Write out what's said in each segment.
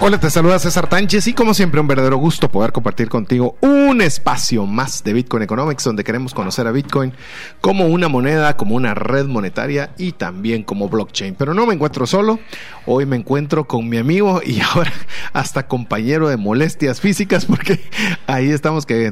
Hola, te saluda César Tánchez y como siempre un verdadero gusto poder compartir contigo un espacio más de Bitcoin Economics donde queremos conocer a Bitcoin como una moneda, como una red monetaria y también como blockchain. Pero no me encuentro solo, hoy me encuentro con mi amigo y ahora hasta compañero de molestias físicas porque ahí estamos que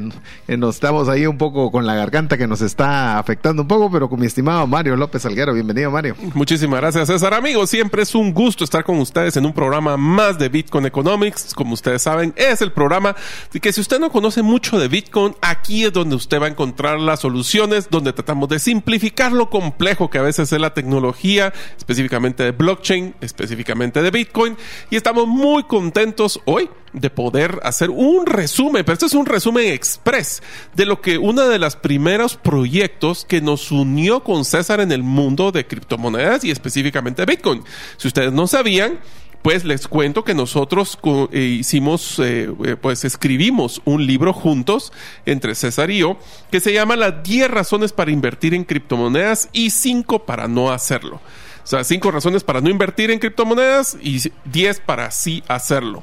nos estamos ahí un poco con la garganta que nos está afectando un poco, pero con mi estimado Mario López Alguero. Bienvenido Mario. Muchísimas gracias César. Amigos, siempre es un gusto estar con ustedes en un programa más de Bitcoin Economics, como ustedes saben, es el programa de que si usted no conoce mucho de Bitcoin, aquí es donde usted va a encontrar las soluciones, donde tratamos de simplificar lo complejo que a veces es la tecnología, específicamente de blockchain, específicamente de Bitcoin, y estamos muy contentos hoy de poder hacer un resumen, pero este es un resumen express de lo que uno de los primeros proyectos que nos unió con César en el mundo de criptomonedas y específicamente Bitcoin. Si ustedes no sabían, pues les cuento que nosotros eh, hicimos, eh, eh, pues escribimos un libro juntos entre César y yo que se llama Las 10 razones para invertir en criptomonedas y 5 para no hacerlo. O sea, 5 razones para no invertir en criptomonedas y 10 para sí hacerlo.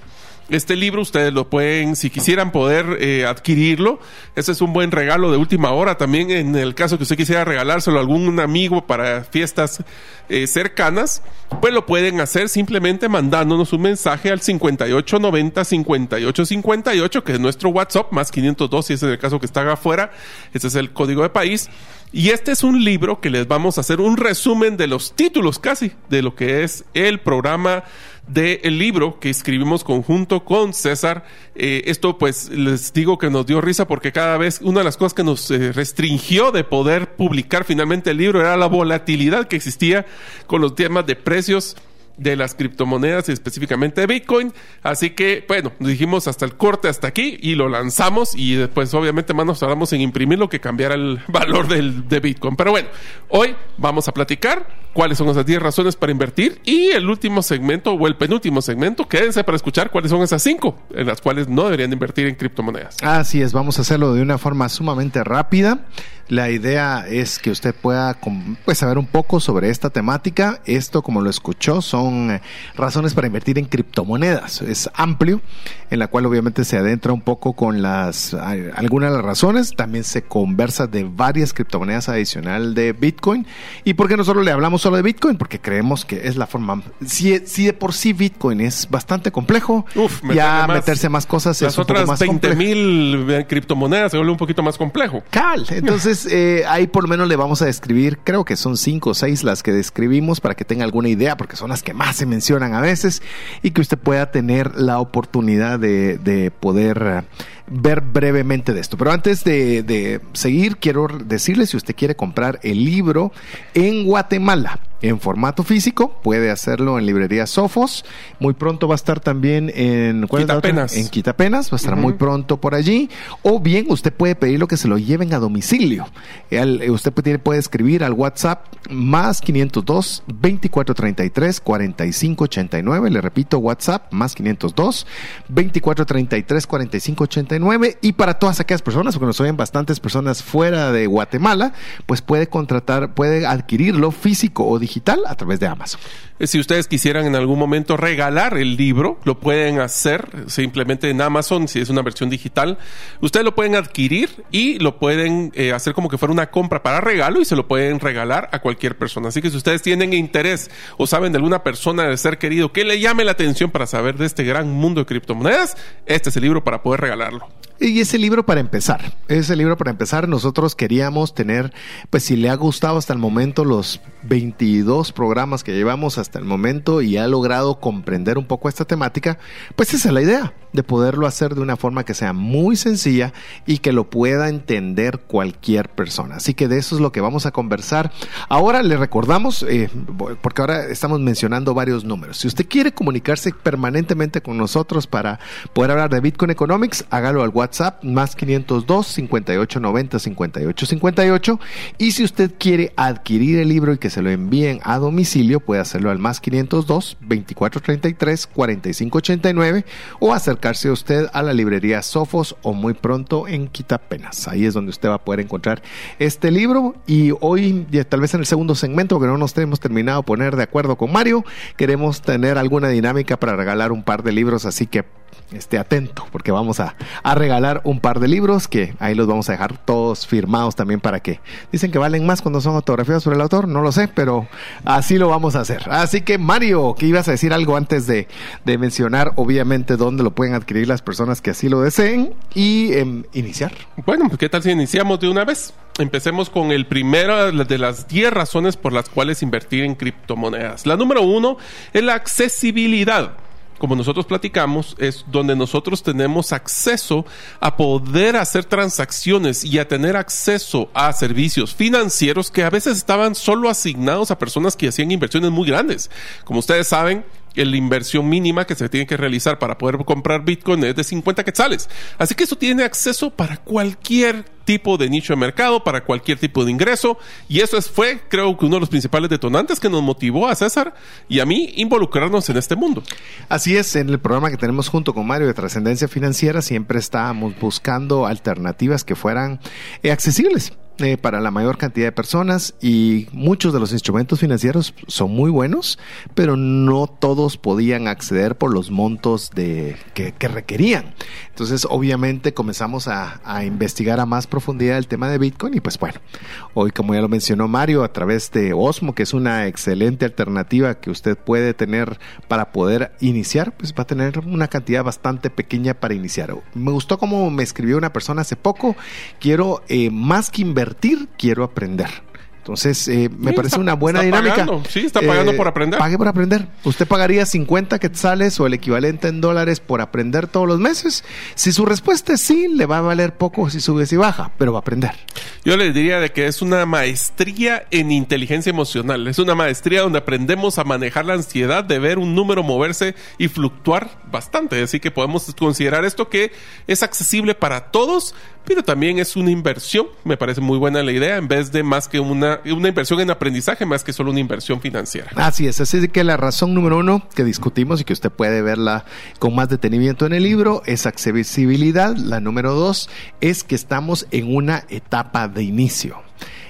Este libro ustedes lo pueden, si quisieran poder eh, adquirirlo, ese es un buen regalo de última hora. También en el caso que usted quisiera regalárselo a algún amigo para fiestas eh, cercanas, pues lo pueden hacer simplemente mandándonos un mensaje al 5890 5858, que es nuestro WhatsApp, más 502 si es en el caso que está afuera. Ese es el código de país. Y este es un libro que les vamos a hacer un resumen de los títulos casi de lo que es el programa del libro que escribimos conjunto con César. Eh, esto pues les digo que nos dio risa porque cada vez una de las cosas que nos eh, restringió de poder publicar finalmente el libro era la volatilidad que existía con los temas de precios de las criptomonedas y específicamente de Bitcoin. Así que, bueno, dijimos hasta el corte, hasta aquí y lo lanzamos y después obviamente más nos tardamos en imprimirlo que cambiara el valor del, de Bitcoin. Pero bueno, hoy vamos a platicar cuáles son esas 10 razones para invertir y el último segmento o el penúltimo segmento, quédense para escuchar cuáles son esas 5 en las cuales no deberían invertir en criptomonedas. Así es, vamos a hacerlo de una forma sumamente rápida. La idea es que usted pueda pues, saber un poco sobre esta temática. Esto, como lo escuchó, son eh, razones para invertir en criptomonedas. Es amplio, en la cual obviamente se adentra un poco con las algunas de las razones. También se conversa de varias criptomonedas adicional de Bitcoin. ¿Y por qué nosotros le hablamos solo de Bitcoin? Porque creemos que es la forma. Si, si de por sí Bitcoin es bastante complejo, ya meterse más cosas las otras 20 mil eh, criptomonedas se vuelve un poquito más complejo. Cal, entonces eh, ahí por lo menos le vamos a describir, creo que son cinco o seis las que describimos para que tenga alguna idea, porque son las que más se mencionan a veces y que usted pueda tener la oportunidad de, de poder ver brevemente de esto. Pero antes de, de seguir, quiero decirle si usted quiere comprar el libro en Guatemala en formato físico, puede hacerlo en librería Sofos. Muy pronto va a estar también en Quitapenas. En Quitapenas, va a estar muy pronto por allí. O bien usted puede pedirlo que se lo lleven a domicilio. usted puede, puede escribir al WhatsApp más 502 2433 4589. Le repito, WhatsApp más 502 2433 4589. Y para todas aquellas personas, porque nos oyen bastantes personas fuera de Guatemala, pues puede contratar, puede adquirirlo físico o digital a través de Amazon. Eh, si ustedes quisieran en algún momento regalar el libro, lo pueden hacer simplemente en Amazon, si es una versión digital. Ustedes lo pueden adquirir y lo pueden eh, hacer como que fuera una compra para regalo y se lo pueden regalar a cualquier persona. Así que si ustedes tienen interés o saben de alguna persona de ser querido que le llame la atención para saber de este gran mundo de criptomonedas, este es el libro para poder regalarlo. Y ese libro para empezar, ese libro para empezar, nosotros queríamos tener, pues si le ha gustado hasta el momento los 22 programas que llevamos hasta el momento y ha logrado comprender un poco esta temática, pues esa es la idea, de poderlo hacer de una forma que sea muy sencilla y que lo pueda entender cualquier persona. Así que de eso es lo que vamos a conversar. Ahora le recordamos, eh, porque ahora estamos mencionando varios números. Si usted quiere comunicarse permanentemente con nosotros para poder hablar de Bitcoin Economics, haga al WhatsApp más 502 5890 5858 y si usted quiere adquirir el libro y que se lo envíen a domicilio puede hacerlo al más 502 2433 4589 o acercarse usted a la librería Sofos o muy pronto en Quitapenas. Ahí es donde usted va a poder encontrar este libro y hoy tal vez en el segundo segmento que no nos tenemos terminado poner de acuerdo con Mario, queremos tener alguna dinámica para regalar un par de libros, así que esté atento porque vamos a, a, regalar un par de libros que ahí los vamos a dejar todos firmados también para que dicen que valen más cuando son autografías sobre el autor, no lo sé, pero así lo vamos a hacer. Así que Mario, que ibas a decir algo antes de, de mencionar obviamente dónde lo pueden adquirir las personas que así lo deseen y eh, iniciar. Bueno, pues qué tal si iniciamos de una vez. Empecemos con el primero de las 10 razones por las cuales invertir en criptomonedas. La número uno es la accesibilidad como nosotros platicamos, es donde nosotros tenemos acceso a poder hacer transacciones y a tener acceso a servicios financieros que a veces estaban solo asignados a personas que hacían inversiones muy grandes. Como ustedes saben, la inversión mínima que se tiene que realizar para poder comprar Bitcoin es de 50 quetzales. Así que eso tiene acceso para cualquier tipo de nicho de mercado, para cualquier tipo de ingreso. Y eso fue, creo que uno de los principales detonantes que nos motivó a César y a mí involucrarnos en este mundo. Así es, en el programa que tenemos junto con Mario de Trascendencia Financiera siempre estábamos buscando alternativas que fueran eh, accesibles eh, para la mayor cantidad de personas y muchos de los instrumentos financieros son muy buenos, pero no todos podían acceder por los montos de, que, requerían. Entonces, obviamente, comenzamos a, investigar a más profundidad el tema de Bitcoin y pues bueno, hoy como ya lo mencionó Mario, a través de Osmo, que es una excelente alternativa que usted puede tener para poder iniciar, pues va a tener una cantidad bastante pequeña para iniciar. Me gustó como me escribió una persona hace poco, quiero eh, más que invertir, quiero aprender. Entonces, eh, me parece una buena dinámica. Sí, está pagando eh, por aprender. Pague por aprender. ¿Usted pagaría 50 quetzales o el equivalente en dólares por aprender todos los meses? Si su respuesta es sí, le va a valer poco si sube y baja, pero va a aprender. Yo le diría de que es una maestría en inteligencia emocional. Es una maestría donde aprendemos a manejar la ansiedad de ver un número moverse y fluctuar bastante. Así que podemos considerar esto que es accesible para todos, pero también es una inversión. Me parece muy buena la idea, en vez de más que una, una inversión en aprendizaje, más que solo una inversión financiera. Así es, así que la razón número uno que discutimos y que usted puede verla con más detenimiento en el libro es accesibilidad. La número dos es que estamos en una etapa de inicio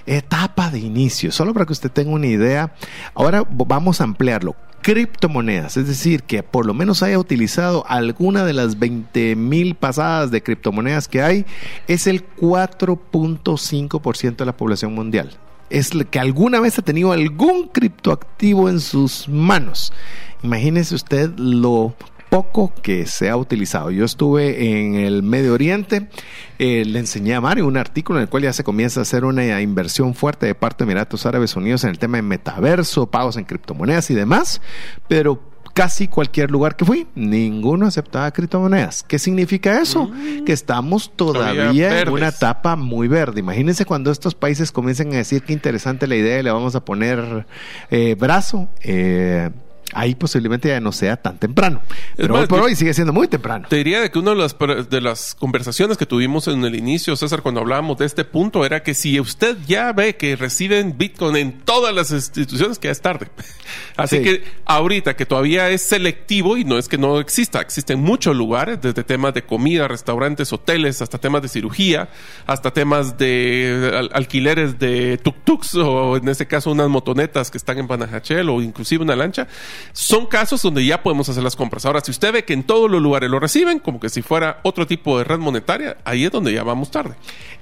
etapa de inicio, solo para que usted tenga una idea. Ahora vamos a ampliarlo criptomonedas, es decir, que por lo menos haya utilizado alguna de las 20 mil pasadas de criptomonedas que hay, es el 4.5% de la población mundial. Es que alguna vez ha tenido algún criptoactivo en sus manos. Imagínese usted lo poco que se ha utilizado. Yo estuve en el Medio Oriente, eh, le enseñé a Mario un artículo en el cual ya se comienza a hacer una inversión fuerte de parte de Emiratos Árabes Unidos en el tema de metaverso, pagos en criptomonedas y demás, pero casi cualquier lugar que fui, ninguno aceptaba criptomonedas. ¿Qué significa eso? Mm. Que estamos todavía, en una etapa muy verde. Imagínense cuando estos países comiencen a decir qué interesante la idea y le vamos a poner eh, brazo. Eh, ahí posiblemente ya no sea tan temprano. Pero hoy por hoy sigue siendo muy temprano. Te diría de que una de las, de las conversaciones que tuvimos en el inicio, César, cuando hablábamos de este punto, era que si usted ya ve que reciben Bitcoin en todas las instituciones, que ya es tarde. Así que ahorita que todavía es selectivo y no es que no exista, existen muchos lugares, desde temas de comida, restaurantes, hoteles, hasta temas de cirugía, hasta temas de alquileres de tuk-tuks o en este caso unas motonetas que están en Panajachel o inclusive una lancha son casos donde ya podemos hacer las compras. Ahora, si usted ve que en todos los lugares lo reciben, como que si fuera otro tipo de red monetaria, ahí es donde ya vamos tarde.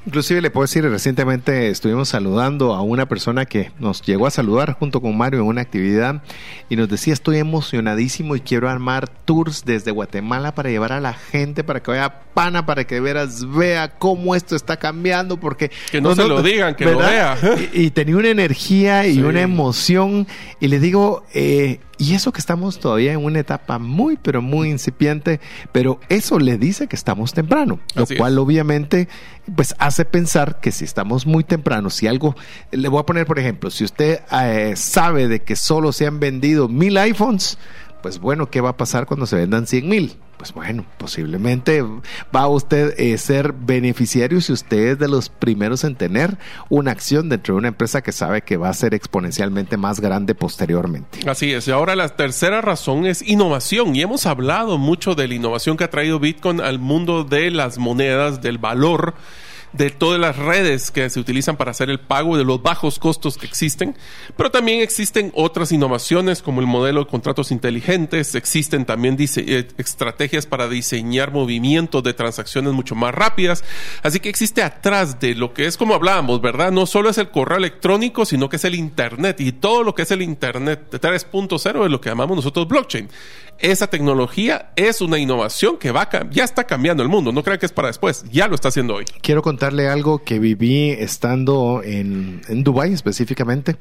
Inclusive le puedo decir, recientemente estuvimos saludando a una persona que nos llegó a saludar junto con Mario en una actividad y nos decía, estoy emocionadísimo y quiero armar tours desde Guatemala para llevar a la gente, para que vaya pana, para que veras vea cómo esto está cambiando, porque... Que no, se lo digan, que lo vea. Y, tenía una energía y una emoción y le digo, eh, y eso que estamos todavía en una etapa muy, pero muy incipiente, pero eso le dice que estamos temprano, lo cual obviamente pues hace pensar que si estamos muy temprano, si algo, le voy a poner por ejemplo, si usted eh, sabe de que solo se han vendido mil iPhones, pues bueno, ¿qué va a pasar cuando se vendan cien mil? Pues bueno, posiblemente va a usted a ser beneficiario si usted es de los primeros en tener una acción dentro de una empresa que sabe que va a ser exponencialmente más grande posteriormente. Así es. Y ahora la tercera razón es innovación. Y hemos hablado mucho de la innovación que ha traído Bitcoin al mundo de las monedas, del valor de todas las redes que se utilizan para hacer el pago de los bajos costos que existen, pero también existen otras innovaciones como el modelo de contratos inteligentes, existen también eh, estrategias para diseñar movimientos de transacciones mucho más rápidas, así que existe atrás de lo que es como hablábamos, ¿verdad? No solo es el correo electrónico, sino que es el Internet. Y todo lo que es el Internet de 3.0 es lo que llamamos nosotros blockchain esa tecnología es una innovación que va ya está cambiando el mundo. No crean que es para después, ya lo está haciendo hoy. Quiero contarle algo que viví estando en, en Dubái específicamente.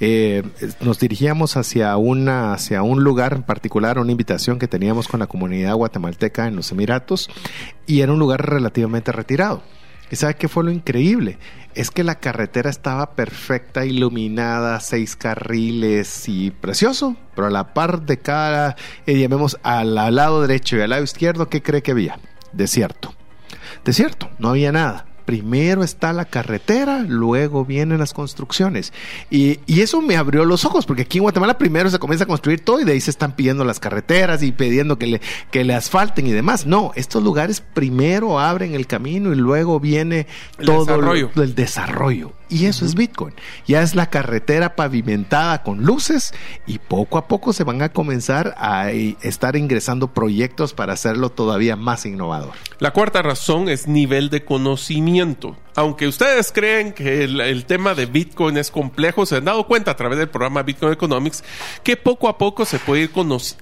Eh, nos dirigíamos hacia, una, hacia un lugar en particular, una invitación que teníamos con la comunidad guatemalteca en los Emiratos, y era un lugar relativamente retirado. ¿Y sabe qué fue lo increíble? Es que la carretera estaba perfecta, iluminada, seis carriles y precioso, pero a la par de cada, eh, llamemos al lado derecho y al lado izquierdo, ¿qué cree que había? Desierto. Desierto, no había nada primero está la carretera, luego vienen las construcciones. Y, eso me abrió los ojos, porque aquí en Guatemala primero se comienza a construir todo y de ahí se están pidiendo las carreteras y pidiendo que le, que le asfalten y demás. No, estos lugares primero abren el camino y luego viene todo el desarrollo. Y eso es Bitcoin. Ya es la carretera pavimentada con luces y poco a poco se van a comenzar a estar ingresando proyectos para hacerlo todavía más innovador. La cuarta razón es nivel de conocimiento aunque ustedes creen que el, tema de Bitcoin es complejo, se han dado cuenta a través del programa Bitcoin Economics que poco a poco se puede ir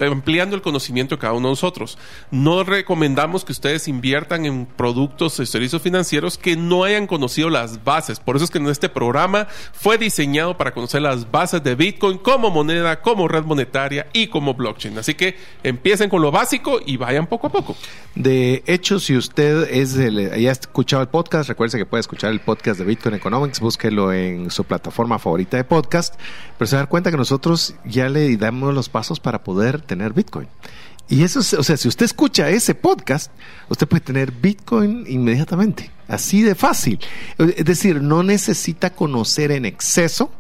ampliando el conocimiento de cada uno de nosotros. No recomendamos que ustedes inviertan en productos y servicios financieros que no hayan conocido las bases. Por eso es que en este programa fue diseñado para conocer las bases de Bitcoin como moneda, como red monetaria y como blockchain. Así que empiecen con lo básico y vayan poco a poco. De hecho, si usted es ya ha escuchado el podcast, recuerde que puede escuchar el podcast de Bitcoin Economics, búsquelo en su plataforma favorita de podcast, pero se da cuenta que nosotros ya le damos los pasos para poder tener Bitcoin. Y eso, o sea, si usted escucha ese podcast, usted puede tener Bitcoin inmediatamente, así de fácil. Es decir, no necesita conocer en exceso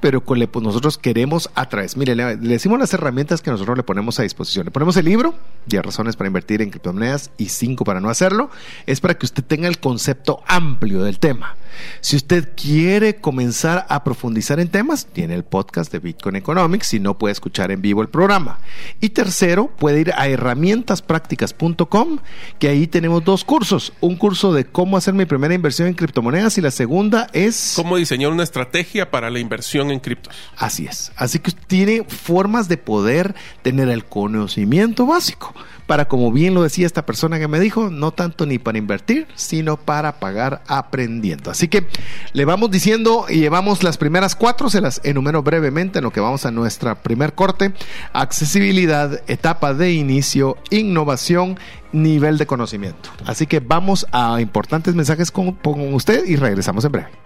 pero pues nosotros queremos a través. Mire, le, decimos las herramientas que nosotros le ponemos a disposición. Le ponemos el libro, 10 razones para invertir en criptomonedas y 5 para no hacerlo. Es para que usted tenga el concepto amplio del tema. Si usted quiere comenzar a profundizar en temas, tiene el podcast de Bitcoin Economics, si no puede escuchar en vivo el programa. Y tercero, puede ir a herramientasprácticas.com, que ahí tenemos dos cursos. Un curso de cómo hacer mi primera inversión en criptomonedas y la segunda es... Cómo diseñar una estrategia para la inversión en criptos. Así es. Así que tiene formas de poder tener el conocimiento básico para, como bien lo decía esta persona que me dijo, no tanto ni para invertir, sino para pagar aprendiendo. Así que le vamos diciendo y llevamos las primeras cuatro, se las enumero brevemente en lo que vamos a nuestra primer corte. Accesibilidad, etapa de inicio, innovación, nivel de conocimiento. Así que vamos a importantes mensajes con, con usted y regresamos en breve.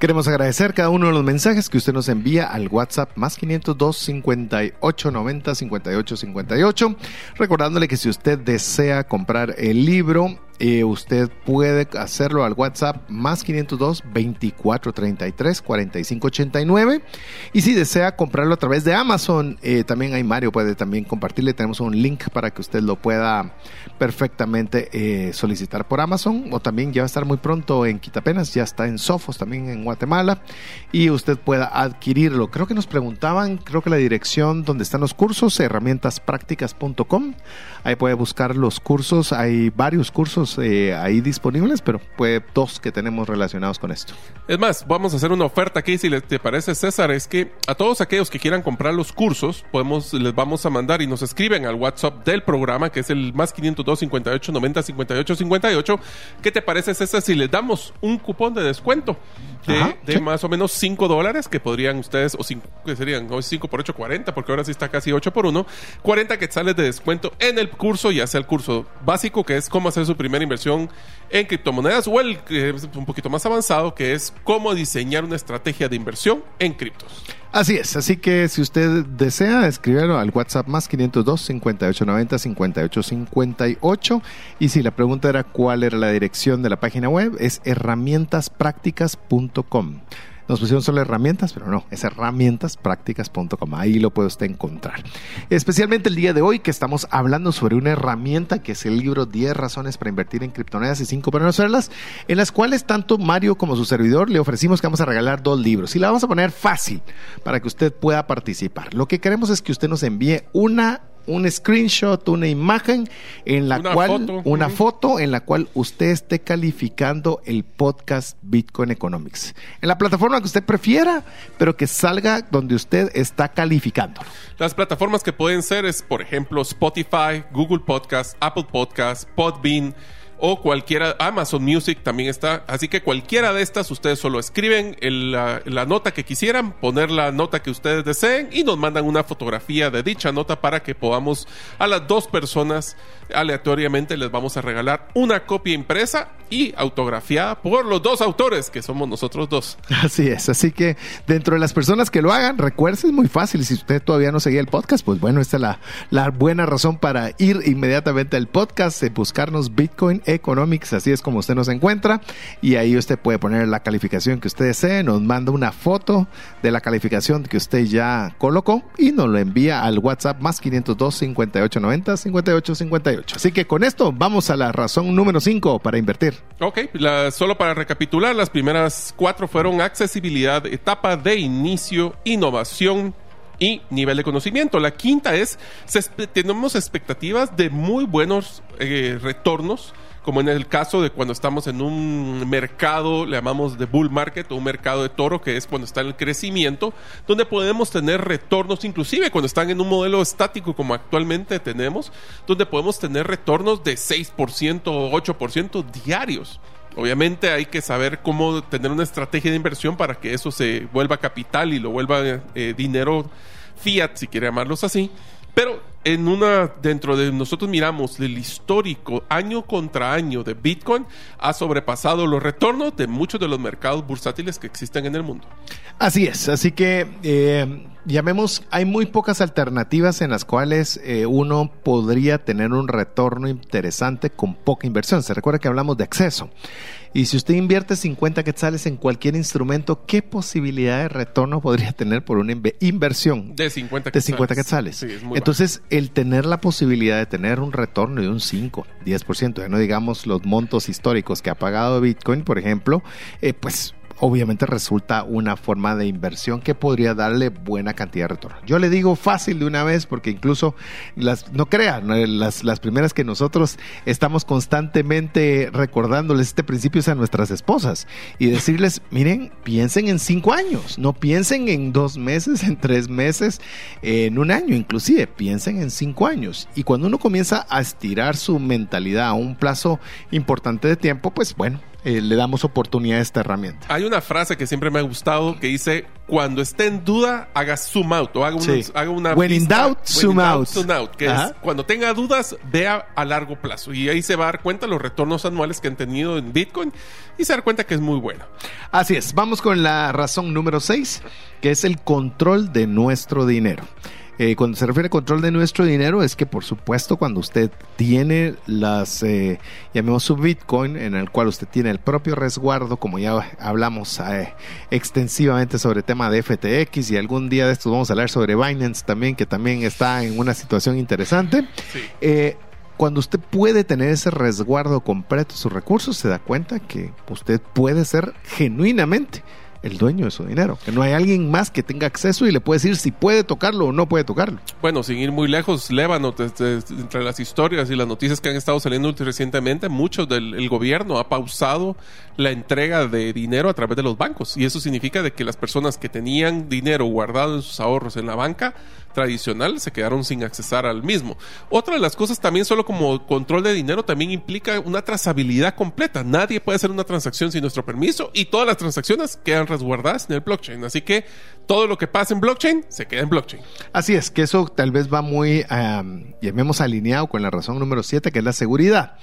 Queremos agradecer cada uno de los mensajes que usted nos envía al WhatsApp más 502 58 90 58 58. Recordándole que si usted desea comprar el libro eh, usted puede hacerlo al WhatsApp más 502 2433 4589 y si desea comprarlo a través de Amazon, eh, también hay Mario puede también compartirle, tenemos un link para que usted lo pueda perfectamente eh, solicitar por Amazon. O también ya va a estar muy pronto en Quitapenas, ya está en Sofos también en Guatemala. Y usted pueda adquirirlo. Creo que nos preguntaban, creo que la dirección donde están los cursos, herramientasprácticas.com. Ahí puede buscar los cursos, hay varios cursos eh, ahí disponibles, pero puede dos que tenemos relacionados con esto. Es más, vamos a hacer una oferta aquí, si le, te parece César, es que a todos aquellos que quieran comprar los cursos, podemos, les vamos a mandar y nos escriben al WhatsApp del programa, que es el más 502 58 90 58 58. ¿Qué te parece César si les damos un cupón de descuento? De, Ajá, de sí. más o menos 5 dólares que podrían ustedes, o 5, que serían hoy 5 por 8, 40, porque ahora sí está casi 8 por 1, 40 quetzales de descuento en el curso, ya sea el curso básico, que es cómo hacer su inversión en criptomonedas, o el un poquito más avanzado, que es cómo diseñar una estrategia de inversión en criptos. Así es, así que si usted desea escribirlo al WhatsApp más 502 5890 5858 y si la pregunta era cuál era la dirección de la página web es herramientasprácticas.com. Nos pusieron solo herramientas, pero no, es herramientasprácticas.com. Ahí lo puede usted encontrar. Especialmente el día de hoy que estamos hablando sobre una herramienta que es el libro 10 razones para invertir en criptomonedas y 5 para no hacerlas, en las cuales tanto Mario como su servidor le ofrecimos que vamos a regalar dos libros. Y la vamos a poner fácil para que usted pueda participar. Lo que queremos es que usted nos envíe una un screenshot, una imagen en la Una cual foto. una foto en la cual usted esté calificando el podcast Bitcoin Economics. En la plataforma que usted prefiera, pero que salga donde usted está calificando. Las plataformas que pueden ser es, por ejemplo, Spotify, Google Podcast, Apple Podcast, Podbean o cualquiera, Amazon Music también está. Así que cualquiera de estas, ustedes solo escriben la, nota que quisieran, poner la nota que ustedes deseen y nos mandan una fotografía de dicha nota para que podamos a las dos personas aleatoriamente les vamos a regalar una copia impresa y autografiada por los dos autores, que somos nosotros dos. Así es, así que dentro de las personas que lo hagan, recuerde, es muy fácil. Si usted todavía no seguía el podcast, pues bueno, esta es la, la buena razón para ir inmediatamente al podcast, eh, buscarnos Bitcoin Economics, así es como usted nos encuentra. Y ahí usted puede poner la calificación que usted desee, nos manda una foto de la calificación que usted ya colocó y nos lo envía al WhatsApp más 502 5890 5858. Así que con esto vamos a la razón número 5 para invertir. Ok, solo para recapitular, las primeras cuatro fueron accesibilidad, etapa de inicio, innovación y nivel de conocimiento. La quinta es, tenemos expectativas de muy buenos eh, retornos, como en el caso de cuando estamos en un mercado, le llamamos de bull market o un mercado de toro, que es cuando está en el crecimiento, donde podemos tener retornos, inclusive cuando están en un modelo estático como actualmente tenemos, donde podemos tener retornos de 6% o 8% diarios. Obviamente hay que saber cómo tener una estrategia de inversión para que eso se vuelva capital y lo vuelva eh, dinero fiat, si quiere llamarlos así. Pero en una, dentro de nosotros miramos el histórico año contra año de Bitcoin, ha sobrepasado los retornos de muchos de los mercados bursátiles que existen en el mundo. Así es, así que eh, llamemos, hay muy pocas alternativas en las cuales eh, uno podría tener un retorno interesante con poca inversión. Se recuerda que hablamos de acceso. Y si usted invierte 50 quetzales en cualquier instrumento, ¿qué posibilidad de retorno podría tener por una inve- inversión? De 50 de 50 quetzales. Sí, Entonces, el tener la posibilidad de tener un retorno de un 5, 10%, ya no digamos los montos históricos que ha pagado Bitcoin, por ejemplo, eh, pues obviamente resulta una forma de inversión que podría darle buena cantidad de retorno. Yo le digo fácil de una vez porque incluso las no crean, ¿no? las, las primeras que nosotros estamos constantemente recordándoles este principio es a nuestras esposas y decirles, miren, piensen en cinco años, no piensen en dos meses, en tres meses, en un año, inclusive piensen en cinco años. Y cuando uno comienza a estirar su mentalidad a un plazo importante de tiempo, pues bueno, eh, le damos oportunidad a esta herramienta. Hay una frase que siempre me ha gustado que dice, cuando esté en duda, haga zoom out o haga, un- Sí. haga una... When in doubt, when zoom in out. zoom out, que Ajá. es cuando tenga dudas, vea a largo plazo. Y ahí se va a dar cuenta los retornos anuales que han tenido en Bitcoin y se dar cuenta que es muy bueno. Así es, vamos con la razón número 6, que es el control de nuestro dinero. Eh, cuando se refiere a control de nuestro dinero, es que por supuesto cuando usted tiene las, eh, llamemos su Bitcoin, en el cual usted tiene el propio resguardo, como ya hablamos eh, extensivamente sobre el tema de FTX y algún día de estos vamos a hablar sobre Binance también, que también está en una situación interesante. Sí. cuando usted puede tener ese resguardo completo de sus recursos, se da cuenta que usted puede ser genuinamente el dueño de su dinero. Que no hay alguien más que tenga acceso y le puede decir si puede tocarlo o no puede tocarlo. Bueno, sin ir muy lejos, Lébano, entre las historias y las noticias que han estado saliendo recientemente, mucho del el gobierno ha pausado la entrega de dinero a través de los bancos. Y eso significa de que las personas que tenían dinero guardado en sus ahorros en la banca tradicional se quedaron sin accesar al mismo. Otra de las cosas también solo como control de dinero también implica una trazabilidad completa. Nadie puede hacer una transacción sin nuestro permiso y todas las transacciones quedan resguardadas en el blockchain. Así que todo lo que pasa en blockchain se queda en blockchain. Así es, que eso tal vez va muy, um, llamemos alineado con la razón número 7, que es la seguridad.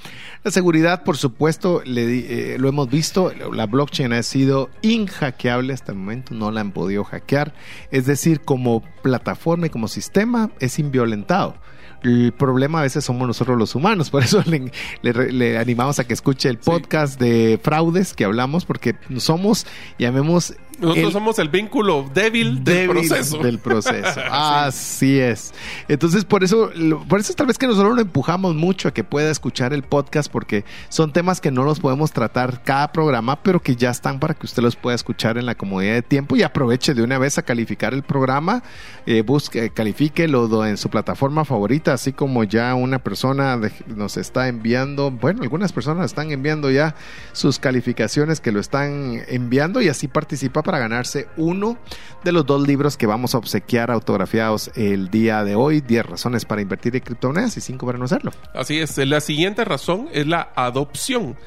La seguridad, por supuesto, le, eh, lo hemos visto, la blockchain ha sido inhackeable hasta el momento, no la han podido hackear. Es decir, como plataforma y como sistema es inviolentado. El problema a veces somos nosotros los humanos, por eso le, le, le animamos a que escuche el podcast sí. de fraudes que hablamos, porque somos, llamemos nosotros el, somos el vínculo débil, débil del proceso. Del proceso. Así es. Entonces, por eso, por eso tal vez que nosotros lo empujamos mucho a que pueda escuchar el podcast, porque son temas que no los podemos tratar cada programa, pero que ya están para que usted los pueda escuchar en la comodidad de tiempo y aproveche de una vez a calificar el programa, eh, busque, califíquelo en su plataforma favorita, así como ya una persona de, nos está enviando, bueno, algunas personas están enviando ya sus calificaciones que lo están enviando y así participa para ganarse uno de los dos libros que vamos a obsequiar autografiados el día de hoy, 10 razones para invertir en criptomonedas y 5 para no hacerlo. Así es, la siguiente razón es la adopción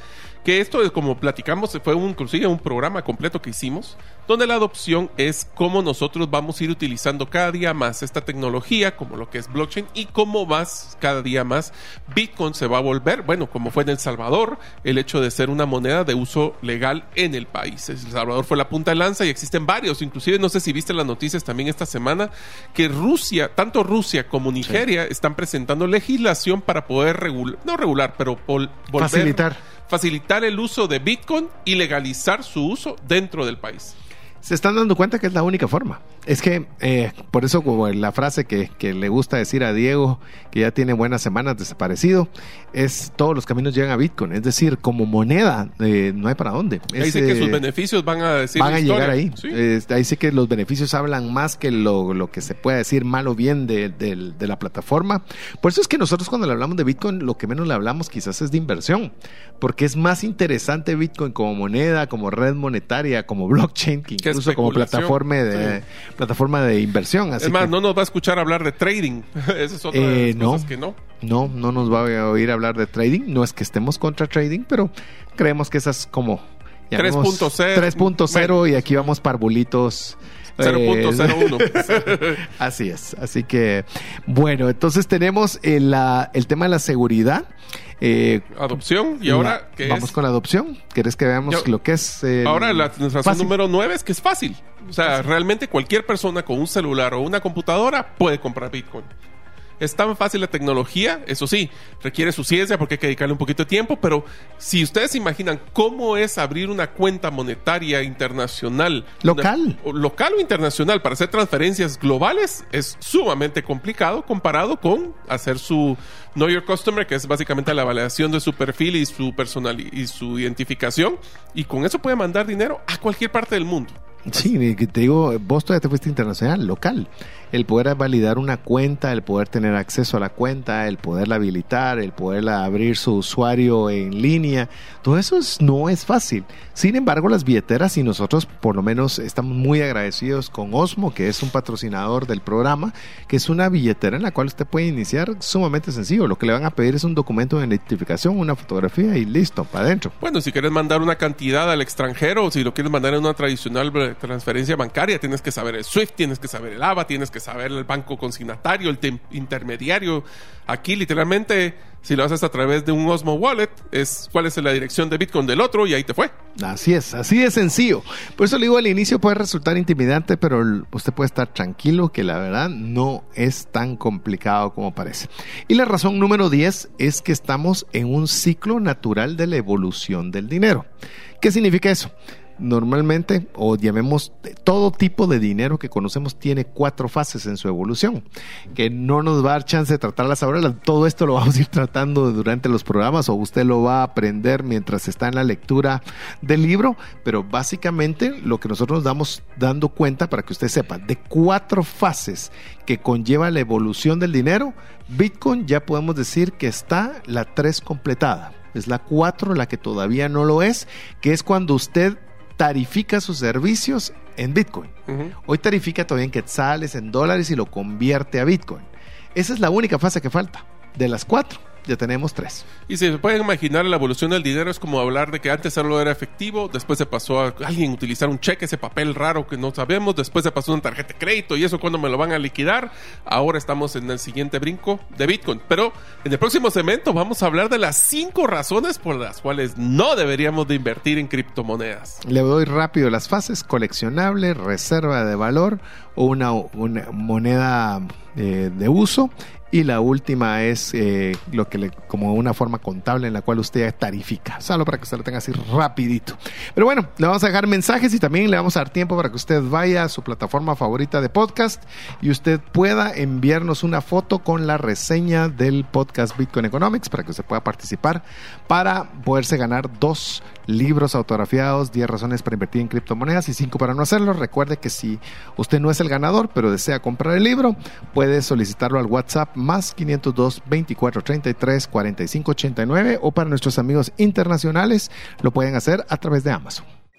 que esto es como platicamos, fue un, inclusive un programa completo que hicimos, donde la adopción es cómo nosotros vamos a ir utilizando cada día más esta tecnología, como lo que es blockchain, y cómo más, cada día más, Bitcoin se va a volver, bueno, como fue en El Salvador, el hecho de ser una moneda de uso legal en el país. El Salvador fue la punta de lanza y existen varios, inclusive no sé si viste las noticias también esta semana, que Rusia, tanto Rusia como Nigeria, sí. están presentando legislación para poder regular, no regular, pero volver... Facilitar facilitar el uso de Bitcoin y legalizar su uso dentro del país. Se están dando cuenta que es la única forma. Es que eh, por eso como la frase que, que, le gusta decir a Diego, que ya tiene buenas semanas desaparecido, es todos los caminos llegan a Bitcoin. Es decir, como moneda eh, no hay para dónde. Ahí sí que sus beneficios van a decir Van a historia. llegar ahí. ¿Sí? ahí sí que los beneficios hablan más que lo, lo que se puede decir mal o bien de, de, de, la plataforma. Por eso es que nosotros cuando le hablamos de Bitcoin, lo que menos le hablamos quizás es de inversión. Porque es más interesante Bitcoin como moneda, como red monetaria, como blockchain, que incluso como plataforma de, sí. Plataforma de inversión. Así es más, que, no nos va a escuchar hablar de trading. Esa es otra eh, de las no, cosas que no. No, no nos va a oír hablar de trading. No es que estemos contra trading, pero creemos que esa es como 3.0 3.0 y aquí vamos parvulitos. 0.01. Eh, así es. Así que, bueno, entonces tenemos el, la, el tema de la seguridad. Eh, adopción y ahora la, vamos es? con la adopción quieres que veamos Yo, lo que es ahora la razón número 9 es que es fácil o sea fácil. realmente cualquier persona con un celular o una computadora puede comprar bitcoin es tan fácil la tecnología, eso sí, requiere su ciencia porque hay que dedicarle un poquito de tiempo, pero si ustedes se imaginan cómo es abrir una cuenta monetaria internacional, local, una, local o internacional para hacer transferencias globales, es sumamente complicado comparado con hacer su Know Your Customer, que es básicamente la validación de su perfil y su personal y su identificación, y con eso puede mandar dinero a cualquier parte del mundo. Sí, te digo, vos todavía te fuiste internacional, local. El poder validar una cuenta, el poder tener acceso a la cuenta, el poderla habilitar, el poderla abrir su usuario en línea, todo eso es, no es fácil. Sin embargo, las billeteras y nosotros por lo menos estamos muy agradecidos con Osmo, que es un patrocinador del programa, que es una billetera en la cual usted puede iniciar sumamente sencillo. Lo que le van a pedir es un documento de identificación, una fotografía y listo, para adentro. Bueno, si quieres mandar una cantidad al extranjero si lo quieres mandar en una tradicional de transferencia bancaria, tienes que saber el SWIFT, tienes que saber el ABA, tienes que saber el banco consignatario, el intermediario. Aquí literalmente, si lo haces a través de un Osmo Wallet, es cuál es la dirección de Bitcoin del otro y ahí te fue. Así es, así de sencillo. Por eso le digo al inicio puede resultar intimidante, pero usted puede estar tranquilo que la verdad no es tan complicado como parece. Y la razón número 10 es que estamos en un ciclo natural de la evolución del dinero. ¿Qué significa eso? Normalmente, o llamemos todo tipo de dinero que conocemos, tiene cuatro fases en su evolución, que no nos va a dar chance de tratarlas ahora. Todo esto lo vamos a ir tratando durante los programas o usted lo va a aprender mientras está en la lectura del libro, pero básicamente lo que nosotros nos damos dando cuenta para que usted sepa, de cuatro fases que conlleva la evolución del dinero, Bitcoin ya podemos decir que está la tres completada. Es la cuatro la que todavía no lo es, que es cuando usted tarifica sus servicios en Bitcoin. Hoy tarifica todavía en quetzales, en dólares y lo convierte a Bitcoin. Esa es la única fase que falta de las cuatro ya tenemos tres. Y si se pueden imaginar la evolución del dinero es como hablar de que antes solo era efectivo, después se pasó a alguien utilizar un cheque, ese papel raro que no sabemos, después se pasó a una tarjeta de crédito y eso cuando me lo van a liquidar. Ahora estamos en el siguiente brinco de Bitcoin. Pero en el próximo segmento vamos a hablar de las cinco razones por las cuales no deberíamos de invertir en criptomonedas. Le doy rápido las fases, coleccionable, reserva de valor o una, moneda eh, de uso y la última es eh, lo que le, como una forma contable en la cual usted tarifica. Solo para que usted lo tenga así rapidito. Pero bueno, le vamos a dejar mensajes y también le vamos a dar tiempo para que usted vaya a su plataforma favorita de podcast y usted pueda enviarnos una foto con la reseña del podcast Bitcoin Economics para que usted pueda participar para poderse ganar dos libros autografiados, 10 razones para invertir en criptomonedas y 5 para no hacerlo. Recuerde que si usted no es el ganador, pero desea comprar el libro, puede solicitarlo al WhatsApp más 502 24 33 45 89 o para nuestros amigos internacionales lo pueden hacer a través de Amazon.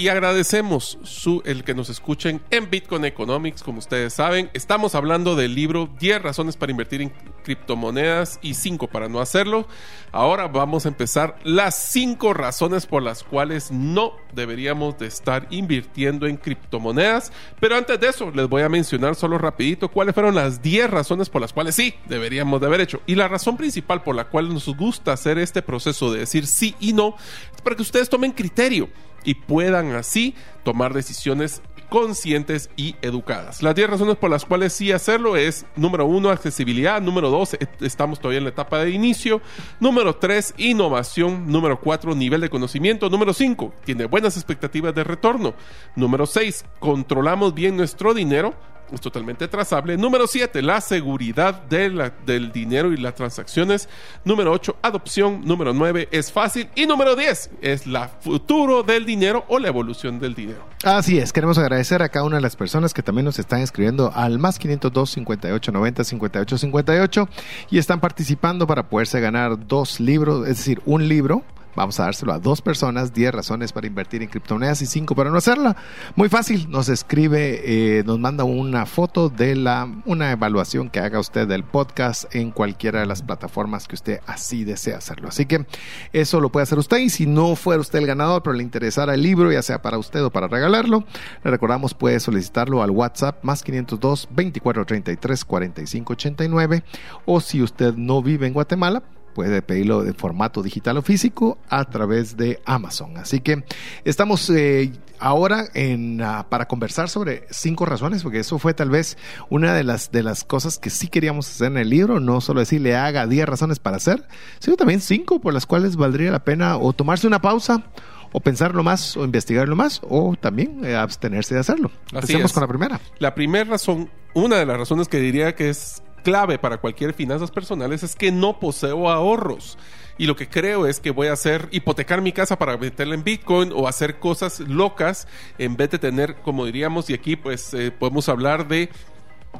y agradecemos el que nos escuchen en Bitcoin Economics. Como ustedes saben, estamos hablando del libro 10 razones para invertir en criptomonedas y 5 para no hacerlo. Ahora vamos a empezar las 5 razones por las cuales no deberíamos de estar invirtiendo en criptomonedas. Pero antes de eso, les voy a mencionar solo rapidito cuáles fueron las 10 razones por las cuales sí deberíamos de haber hecho. Y la razón principal por la cual nos gusta hacer este proceso de decir sí y no es para que ustedes tomen criterio y puedan así tomar decisiones conscientes y educadas. Las 10 razones por las cuales sí hacerlo es, número uno, accesibilidad, número dos, estamos todavía en la etapa de inicio, número tres, innovación, número cuatro, nivel de conocimiento, número cinco, tiene buenas expectativas de retorno, número seis, controlamos bien nuestro dinero, es totalmente trazable. Número 7, la seguridad del dinero y las transacciones. Número 8, adopción. Número 9, es fácil. Y número 10, es la futuro del dinero o la evolución del dinero. Así es, queremos agradecer a cada una de las personas que también nos están escribiendo al más 502 58 90 58 58 y están participando para poderse ganar dos libros, es decir, un libro Vamos a dárselo a dos personas, 10 razones para invertir en criptomonedas y 5 para no hacerla. Muy fácil, nos escribe, eh, nos manda una foto de la, una evaluación que haga usted del podcast en cualquiera de las plataformas que usted así desea hacerlo. Así que eso lo puede hacer usted y si no fuera usted el ganador, pero le interesara el libro, ya sea para usted o para regalarlo, le recordamos puede solicitarlo al WhatsApp más 502 2433 4589 o si usted no vive en Guatemala, puede pedirlo de formato digital o físico a través de Amazon. Así que estamos eh, ahora en, ah, para conversar sobre cinco razones, porque eso fue tal vez una de las, de las cosas que sí queríamos hacer en el libro, no solo decirle haga 10 razones para hacer, sino también cinco por las cuales valdría la pena o tomarse una pausa o pensarlo más o investigarlo más o también eh, abstenerse de hacerlo. Empecemos con la primera. La primera razón, una de las razones que diría que es clave para cualquier finanzas personales es que no poseo ahorros. Y lo que creo es que voy a hacer hipotecar mi casa para meterla en Bitcoin o hacer cosas locas en vez de tener, como diríamos, y aquí pues eh, podemos hablar de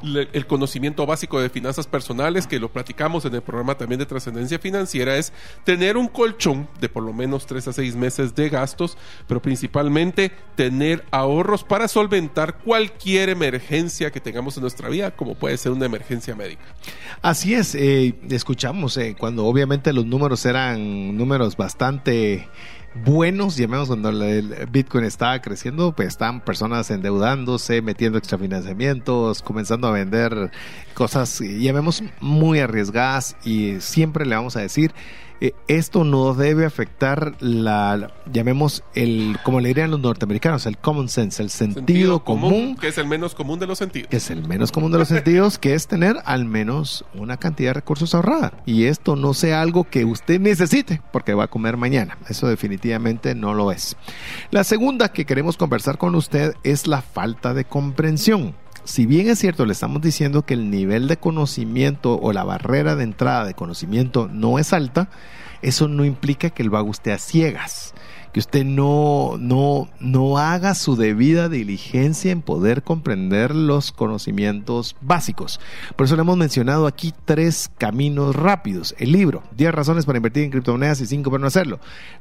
el conocimiento básico de finanzas personales, que lo platicamos en el programa también de trascendencia financiera, es tener un colchón de por lo menos tres a seis meses de gastos, pero principalmente tener ahorros para solventar cualquier emergencia que tengamos en nuestra vida, como puede ser una emergencia médica. Así es, eh, escuchamos eh, cuando obviamente los números eran números bastante buenos, llamemos cuando el Bitcoin estaba creciendo, pues están personas endeudándose, metiendo extrafinanciamientos, comenzando a vender cosas, llamemos muy arriesgadas y siempre le vamos a decir, eh, esto no debe afectar la, llamemos el, como le dirían los norteamericanos, el common sense, el sentido, común, Que es el menos común de los sentidos. Que es el menos común de los sentidos, que es tener al menos una cantidad de recursos ahorrada. Y esto no sea algo que usted necesite, porque va a comer mañana. Eso definitivamente no lo es. La segunda que queremos conversar con usted es la falta de comprensión si bien es cierto, le estamos diciendo que el nivel de conocimiento o la barrera de entrada de conocimiento no es alta, eso no implica que haga usted a ciegas que usted no, no, no haga su debida diligencia en poder comprender los conocimientos básicos. Por eso le hemos mencionado aquí tres caminos rápidos. El libro, 10 razones para invertir en criptomonedas y 5 para no hacerlo.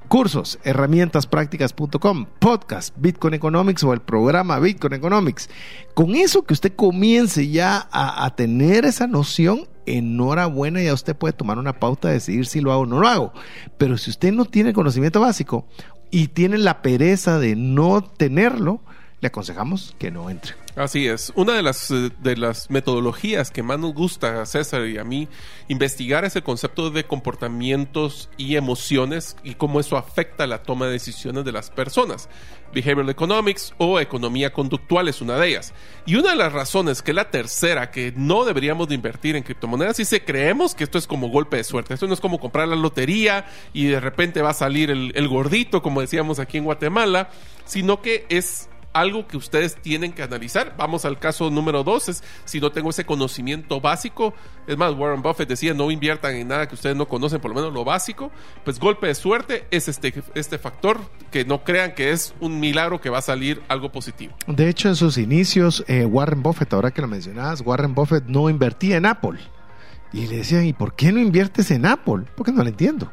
Cursos, herramientasprácticas.com, podcast, Bitcoin Economics o el programa Bitcoin Economics. Con eso que usted comience ya a, tener esa noción, enhorabuena, ya usted puede tomar una pauta de decidir si lo hago o no lo hago. Pero si usted no tiene conocimiento básico, y tiene la pereza de no tenerlo, le aconsejamos que no entre. Así es. Una de las, eh, de las metodologías que más nos gusta a César y a mí investigar es el concepto de comportamientos y emociones y cómo eso afecta la toma de decisiones de las personas. Behavioral Economics o economía conductual es una de ellas. Y una de las razones, que es la tercera, que no deberíamos de invertir en criptomonedas, y si creemos que esto es como golpe de suerte. Esto no es como comprar la lotería y de repente va a salir el gordito, como decíamos aquí en Guatemala, sino que es algo que ustedes tienen que analizar. Vamos al caso número dos, es si no tengo ese conocimiento básico. Es más, Warren Buffett decía, no inviertan en nada que ustedes no conocen, por lo menos lo básico. Pues golpe de suerte es este, este factor, que no crean que es un milagro que va a salir algo positivo. De hecho, en sus inicios, eh, Warren Buffett, ahora que lo mencionabas, Warren Buffett no invertía en Apple. Y le decían, ¿y por qué no inviertes en Apple? Porque no lo entiendo.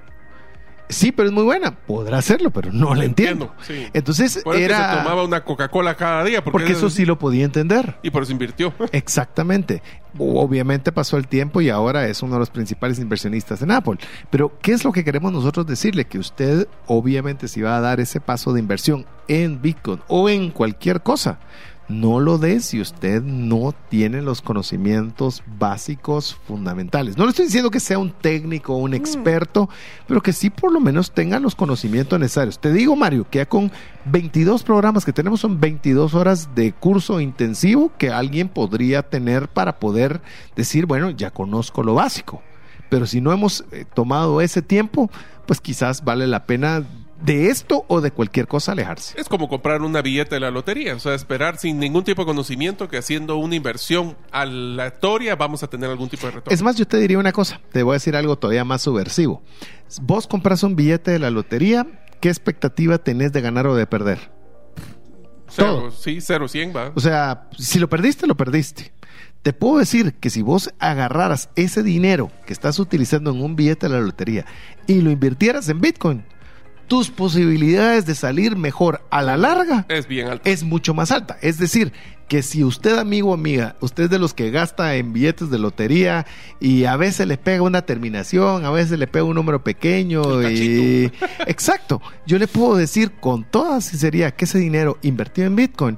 Sí, pero es muy buena. Podrá hacerlo, pero no, la entiendo. Entonces era. se tomaba una Coca-Cola cada día. Porque, eso sí lo podía entender. Y por eso invirtió. Exactamente. Obviamente pasó el tiempo y ahora es uno de los principales inversionistas en Apple. Pero, ¿qué es lo que queremos nosotros decirle? Que usted, obviamente, si va a dar ese paso de inversión en Bitcoin o en cualquier cosa, no lo dé si usted no tiene los conocimientos básicos fundamentales. No le estoy diciendo que sea un técnico o un mm. experto, pero que sí por lo menos tenga los conocimientos necesarios. Te digo, Mario, que ya con 22 programas que tenemos son 22 horas de curso intensivo que alguien podría tener para poder decir, bueno, ya conozco lo básico. Pero si no hemos eh, tomado ese tiempo, pues quizás vale la pena de esto o de cualquier cosa alejarse. Es como comprar una billeta de la lotería, o sea, esperar sin ningún tipo de conocimiento que haciendo una inversión aleatoria vamos a tener algún tipo de retorno. Es más, yo te diría una cosa, te voy a decir algo todavía más subversivo. Vos compras un billete de la lotería, ¿qué expectativa tenés de ganar o de perder? Cero, sí, cero, cien va. O sea, si lo perdiste, lo perdiste. Te puedo decir que si vos agarraras ese dinero que estás utilizando en un billete de la lotería y lo invirtieras en Bitcoin, tus posibilidades de salir mejor a la larga es bien alta. Es mucho más alta. Es decir, que si usted, amigo o amiga, usted es de los que gasta en billetes de lotería y a veces le pega una terminación, a veces le pega un número pequeño y exacto, yo le puedo decir con toda sinceridad que ese dinero invertido en Bitcoin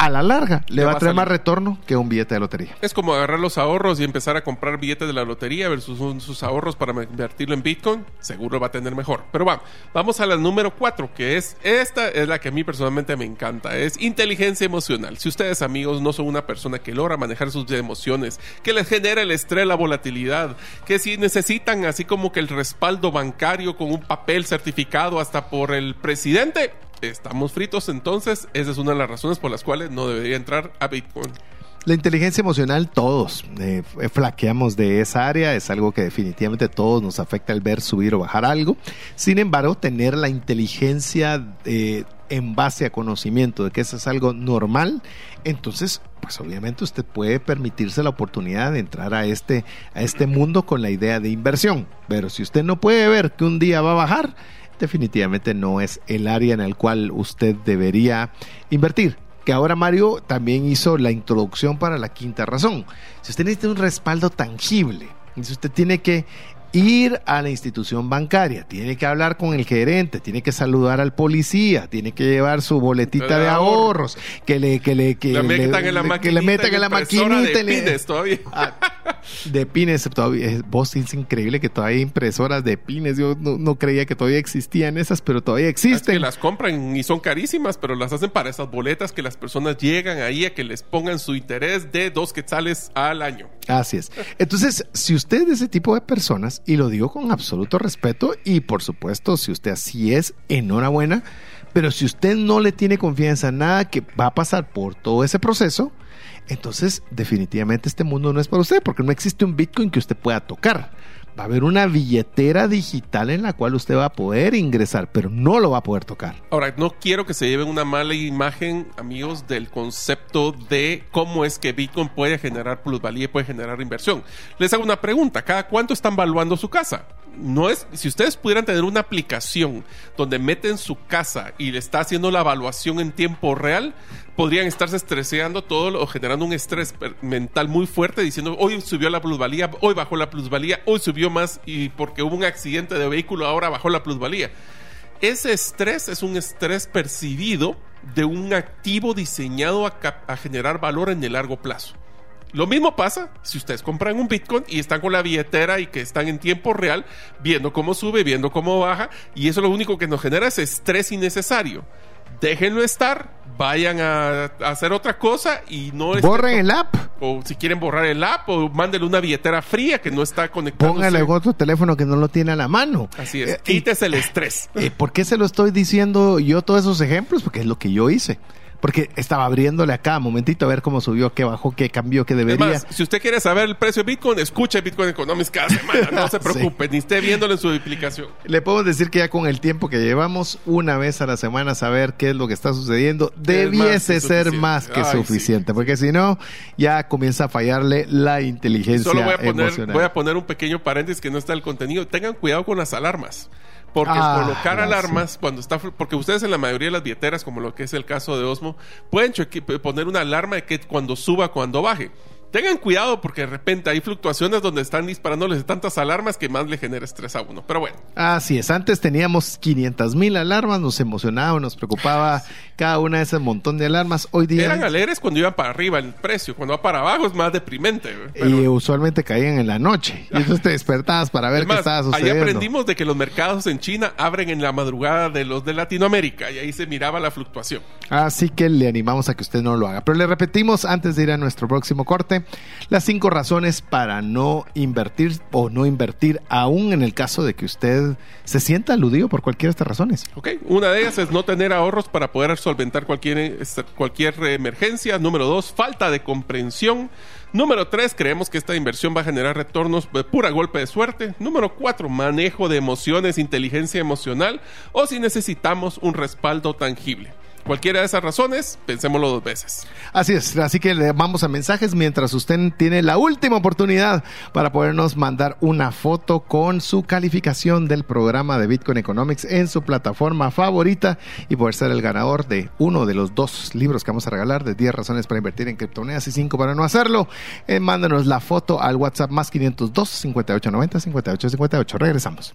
a la larga le Le va a traer más retorno que un billete de lotería. Es como agarrar los ahorros y empezar a comprar billetes de la lotería versus un- sus ahorros para invertirlo en Bitcoin. Seguro va a tener mejor. Pero va, vamos a la número 4, que es esta, es la que a mí personalmente me encanta. Es inteligencia emocional. Si ustedes, amigos, no son una persona que logra manejar sus emociones, que les genera el estrés, la volatilidad, que si necesitan así como que el respaldo bancario con un papel certificado hasta por el presidente, estamos fritos. Entonces, esa es una de las razones por las cuales no debería entrar a Bitcoin. La inteligencia emocional, todos eh, flaqueamos de esa área, es algo que definitivamente todos nos afecta el ver subir o bajar algo. Sin embargo, tener la inteligencia eh, en base a conocimiento de que eso es algo normal, entonces, pues obviamente usted puede permitirse la oportunidad de entrar a este, a este mundo con la idea de inversión. Pero si usted no puede ver que un día va a bajar, definitivamente no es el área en el cual usted debería invertir que ahora Mario también hizo la introducción para la quinta razón. Si usted necesita un respaldo tangible, si usted tiene que ir a la institución bancaria, tiene que hablar con el gerente, tiene que saludar al policía, tiene que llevar su boletita De de ahorro. ahorros, que le que le que Le metan en la le- que le maquinita, metan en la maquinita de le- pines todavía. Ah, de pines todavía eh, vos es increíble que todavía hay impresoras de pines yo no, no creía que todavía existían esas pero todavía Es que existen las compran y son carísimas, pero las hacen para esas boletas que las personas llegan ahí a que les pongan su interés de dos quetzales al año. Así es. Entonces, si usted es de ese tipo de personas, y lo digo con absoluto respeto, y por supuesto, si usted así es, enhorabuena, pero si usted no le tiene confianza en nada que va a pasar por todo ese proceso, entonces definitivamente este mundo no es para usted, porque no existe un Bitcoin que usted pueda tocar. Va a haber una billetera digital en la cual usted va a poder ingresar, pero no lo va a poder tocar. Ahora, no quiero que se lleven una mala imagen, amigos, del concepto de cómo es que Bitcoin puede generar plusvalía y puede generar inversión. Les hago una pregunta, ¿cada cuánto están valuando su casa? No es, si ustedes pudieran tener una aplicación donde meten su casa y le está haciendo la evaluación en tiempo real, podrían estarse estreseando todo o generando un estrés mental muy fuerte diciendo hoy subió la plusvalía, hoy bajó la plusvalía, hoy subió más y porque hubo un accidente de vehículo ahora bajó la plusvalía. Ese estrés es un estrés percibido de un activo diseñado a generar valor en el largo plazo. Lo mismo pasa si ustedes compran un Bitcoin y están con la billetera y que están en tiempo real viendo cómo sube, viendo cómo baja y eso lo único que nos genera es estrés innecesario. Déjenlo estar, vayan a, a hacer otra cosa y no estén- Borren el app. o si quieren borrar el app o mándenle una billetera fría que no está conectada. Póngale otro teléfono que no lo tiene a la mano. Así es, Eh, y- quítese el estrés. eh, ¿Por qué se lo estoy diciendo yo todos esos ejemplos? Porque es lo que yo hice. Porque estaba abriéndole a cada momentito a ver cómo subió, qué bajó, qué cambió, qué debería. más, si usted quiere saber el precio de Bitcoin, escuche Bitcoin Economics cada semana. No se Sí. preocupe, ni esté viéndolo en su aplicación. Le podemos decir que ya con el tiempo que llevamos, una vez a la semana saber qué es lo que está sucediendo, más debiese ser más que Ay, sí. suficiente. Porque si no, ya comienza a fallarle la inteligencia Solo voy a, poner, emocional. voy a poner un pequeño paréntesis que no está el contenido. Tengan cuidado con las alarmas. Porque Ah, colocar alarmas cuando está... Porque ustedes en la mayoría de las billeteras, como lo que es el caso de Osmo, pueden poner una alarma de que cuando suba, cuando baje. Tengan cuidado porque de repente hay fluctuaciones donde están disparándoles tantas alarmas que más le genera estrés a uno. Pero bueno, Así es, antes teníamos 500 mil alarmas, nos emocionaba, nos preocupaba cada una de esas montón de alarmas. Hoy día eran alegres cuando iban para arriba el precio. Cuando va para abajo es más deprimente. Pero- y usualmente caían en la noche. Y entonces te despertabas para ver qué estaba ahí sucediendo. aprendimos de que los mercados en China abren en la madrugada de los de Latinoamérica y ahí se miraba la fluctuación. Así que le animamos a que usted no lo haga. Pero le repetimos antes de ir a nuestro próximo corte las cinco razones para no invertir o no invertir aún en el caso de que usted se sienta aludido por cualquiera de estas razones. ¿ok? Una de ellas es no tener ahorros para poder solventar cualquier, cualquier emergencia. Número dos, falta de comprensión. Número tres, creemos que esta inversión va a generar retornos de pura golpe de suerte. Número cuatro, manejo de emociones, inteligencia emocional. O si necesitamos un respaldo tangible. Cualquiera de esas razones, pensémoslo dos veces. Así es, así que le vamos a mensajes mientras usted tiene la última oportunidad para podernos mandar una foto con su calificación del programa de Bitcoin Economics en su plataforma favorita y poder ser el ganador de uno de los dos libros que vamos a regalar de 10 razones para invertir en criptomonedas y 5 para no hacerlo. Eh, mándanos la foto al WhatsApp más 502 5890 5858. Regresamos.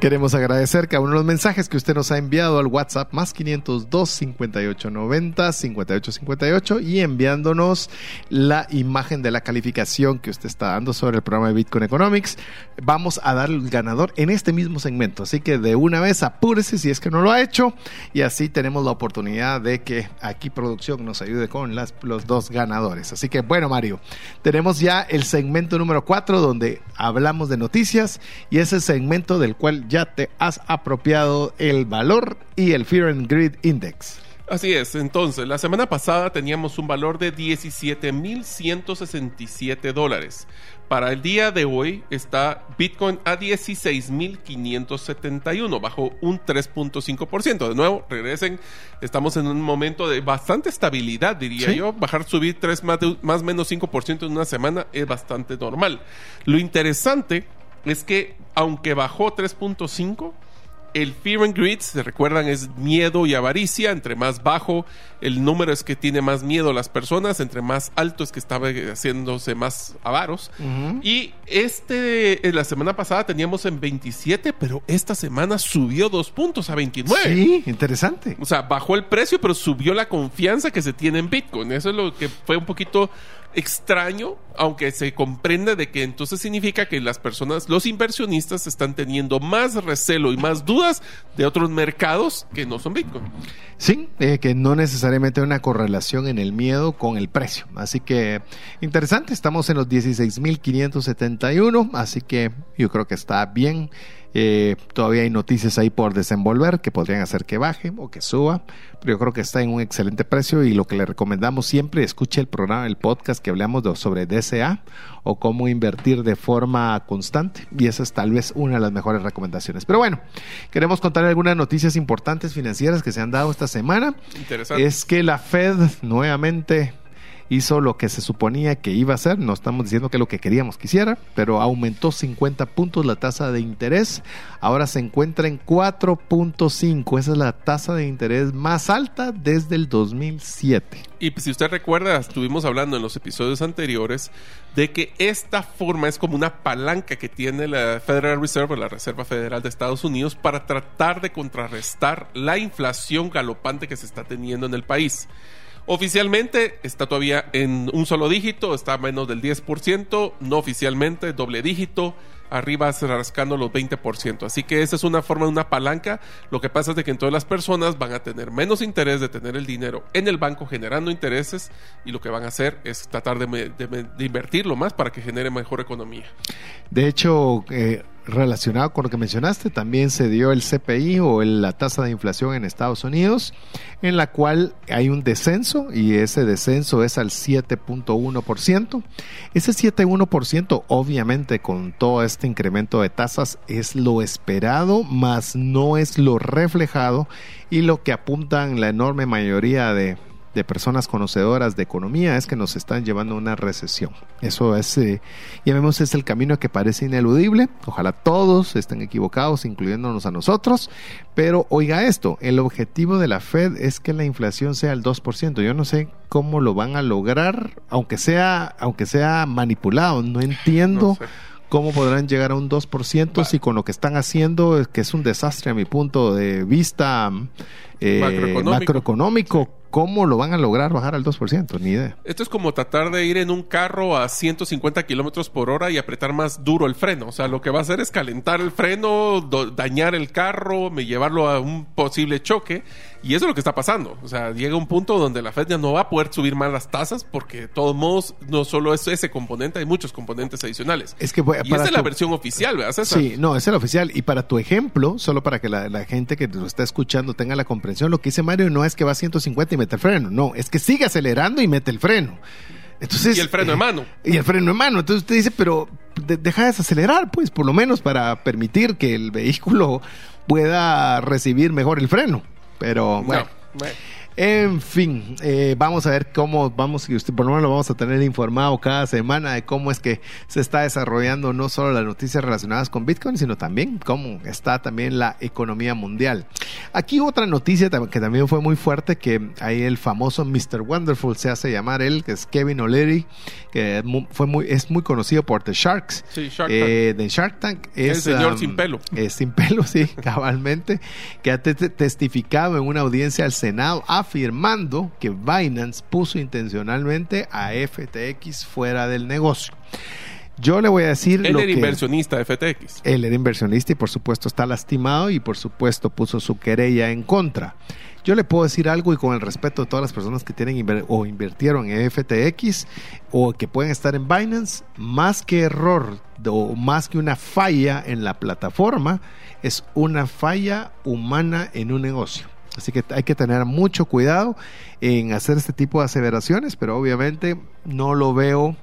Queremos agradecer cada uno de los mensajes que usted nos ha enviado al WhatsApp más 502 5890 5858 y enviándonos la imagen de la calificación que usted está dando sobre el programa de Bitcoin Economics. Vamos a dar el ganador en este mismo segmento, así que de una vez apúrese si es que no lo ha hecho y así tenemos la oportunidad de que aquí producción nos ayude con los dos ganadores. Así que bueno Mario, tenemos ya el segmento número 4 donde hablamos de noticias y es el segmento del cual ya te has apropiado el valor y el Fear and Greed Index. Así es, entonces, la semana pasada teníamos un valor de 17.167 dólares. Para el día de hoy está Bitcoin a 16.571, bajo un 3.5%. De nuevo, regresen, estamos en un momento de bastante estabilidad, diría yo. Bajar, subir 3 más, más menos 5% en una semana es bastante normal. Lo interesante es que aunque bajó 3.5, el fear and greed, se recuerdan, es miedo y avaricia. Entre más bajo el número es que tiene más miedo las personas, entre más alto es que estaba haciéndose más avaros. Y este, la semana pasada teníamos en 27, pero esta semana subió dos puntos a 29. Sí, interesante. O sea, bajó el precio, pero subió la confianza que se tiene en Bitcoin. Eso es lo que fue un poquito extraño, aunque se comprende de que entonces significa que las personas, los inversionistas, están teniendo más recelo y más dudas de otros mercados que no son Bitcoin. Sí, eh, que no necesariamente hay una correlación en el miedo con el precio. Así que interesante, estamos en los 16.571, así que yo creo que está bien. Eh, todavía hay noticias ahí por desenvolver que podrían hacer que baje o que suba, pero yo creo que está en un excelente precio y lo que le recomendamos siempre, escuche el programa, el podcast que hablamos de, sobre DCA o cómo invertir de forma constante y esa es tal vez una de las mejores recomendaciones. Pero bueno, queremos contar algunas noticias importantes financieras que se han dado esta semana. Interesante. Es que la Fed nuevamente hizo lo que se suponía que iba a hacer, no estamos diciendo que lo que queríamos que hiciera, pero aumentó 50 puntos la tasa de interés, ahora se encuentra en 4.5, esa es la tasa de interés más alta desde el 2007. Y si usted recuerda, estuvimos hablando en los episodios anteriores de que esta forma es como una palanca que tiene la Federal Reserve, la Reserva Federal de Estados Unidos, para tratar de contrarrestar la inflación galopante que se está teniendo en el país. Oficialmente está todavía en un solo dígito, está a menos del 10%, no oficialmente doble dígito, arriba rascando los 20%. Así que esa es una forma de una palanca. Lo que pasa es de que todas las personas van a tener menos interés de tener el dinero en el banco generando intereses y lo que van a hacer es tratar de, de invertirlo más para que genere mejor economía. De hecho, eh, relacionado con lo que mencionaste, también se dio el CPI o la tasa de inflación en Estados Unidos, en la cual hay un descenso y ese descenso es al 7.1%. Ese 7.1%, obviamente, con todo este incremento de tasas, es lo esperado, más no es lo reflejado y lo que apuntan la enorme mayoría de de personas conocedoras de economía es que nos están llevando a una recesión. Eso es, eh, vemos es el camino que parece ineludible. Ojalá todos estén equivocados, incluyéndonos a nosotros. Pero oiga esto, el objetivo de la Fed es que la inflación sea el 2%. Yo no sé cómo lo van a lograr, aunque sea, aunque sea manipulado. No entiendo. ¿Cómo podrán llegar a un 2% si con lo que están haciendo, que es un desastre a mi punto de vista eh, macroeconómico. ¿Cómo lo van a lograr bajar al 2%? Ni idea. Esto es como tratar de ir en un carro a 150 kilómetros por hora y apretar más duro el freno. O sea, lo que va a hacer es calentar el freno, dañar el carro, llevarlo a un posible choque. Y eso es lo que está pasando. O sea, llega un punto donde la Fed ya no va a poder subir más las tasas porque de todos modos no solo es ese componente, hay muchos componentes adicionales. Es que voy- y esa es la versión oficial, ¿verdad, César? Sí, no, es el oficial. Y para tu ejemplo, solo para que la, la gente que lo está escuchando tenga la comprensión, lo que dice Mario no es que va a 150 y mete el freno, no, es que sigue acelerando y mete el freno. Entonces, Y el freno de eh, mano. Y el freno de mano. Entonces usted dice, pero de- deja de desacelerar, pues, por lo menos para permitir que el vehículo pueda recibir mejor el freno. Pero bueno. No. En fin, eh, vamos a ver cómo vamos, y usted por lo menos lo vamos a tener informado cada semana de cómo es que se está desarrollando no solo las noticias relacionadas con Bitcoin, sino también cómo está también la economía mundial. Aquí otra noticia que también fue muy fuerte, que ahí el famoso Mr. Wonderful se hace llamar él, que es Kevin O'Leary, que fue muy, es muy conocido por The Sharks. Sí, Shark Eh, de Shark Tank. El Es, señor um, sin pelo. es sin pelo, sí, cabalmente, que ha te- te- testificado en una audiencia al Senado afirmando que Binance puso intencionalmente a FTX fuera del negocio. Yo le voy a decir Él lo era que inversionista de FTX. él era inversionista y por supuesto está lastimado y por supuesto puso su querella en contra. Yo le puedo decir algo y con el respeto de todas las personas que tienen inver- o invirtieron en FTX o que pueden estar en Binance, más que error o más que una falla en la plataforma, es una falla humana en un negocio. Así que hay que tener mucho cuidado en hacer este tipo de aseveraciones, pero obviamente no lo veo